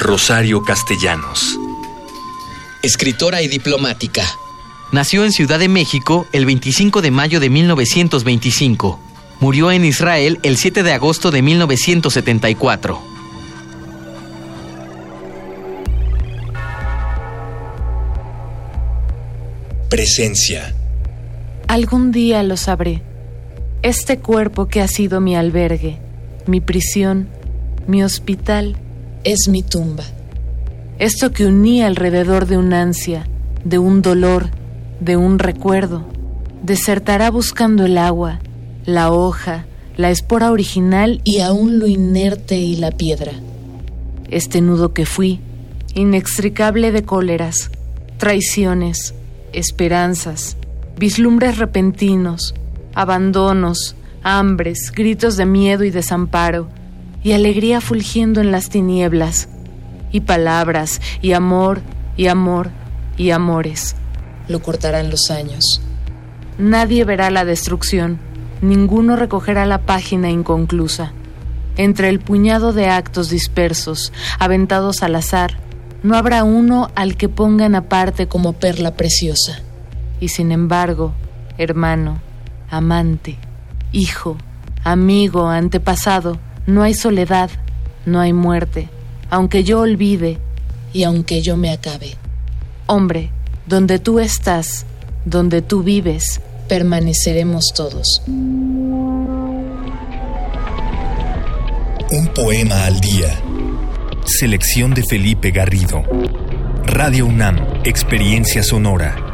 Rosario Castellanos. Escritora y diplomática. Nació en Ciudad de México el 25 de mayo de 1925. Murió en Israel el 7 de agosto de 1974. Presencia. Algún día lo sabré. Este cuerpo que ha sido mi albergue, mi prisión, mi hospital, es mi tumba. Esto que unía alrededor de un ansia, de un dolor, de un recuerdo, desertará buscando el agua, la hoja, la espora original y aún lo inerte y la piedra. Este nudo que fui, inextricable de cóleras, traiciones, esperanzas, vislumbres repentinos, abandonos, hambres, gritos de miedo y desamparo, y alegría fulgiendo en las tinieblas, y palabras, y amor, y amor, y amores. Lo cortarán los años. Nadie verá la destrucción, ninguno recogerá la página inconclusa. Entre el puñado de actos dispersos, aventados al azar, no habrá uno al que pongan aparte como perla preciosa. Y sin embargo, hermano, amante, hijo, amigo, antepasado, no hay soledad, no hay muerte, aunque yo olvide y aunque yo me acabe. Hombre, donde tú estás, donde tú vives, permaneceremos todos. Un poema al día. Selección de Felipe Garrido. Radio UNAM, Experiencia Sonora.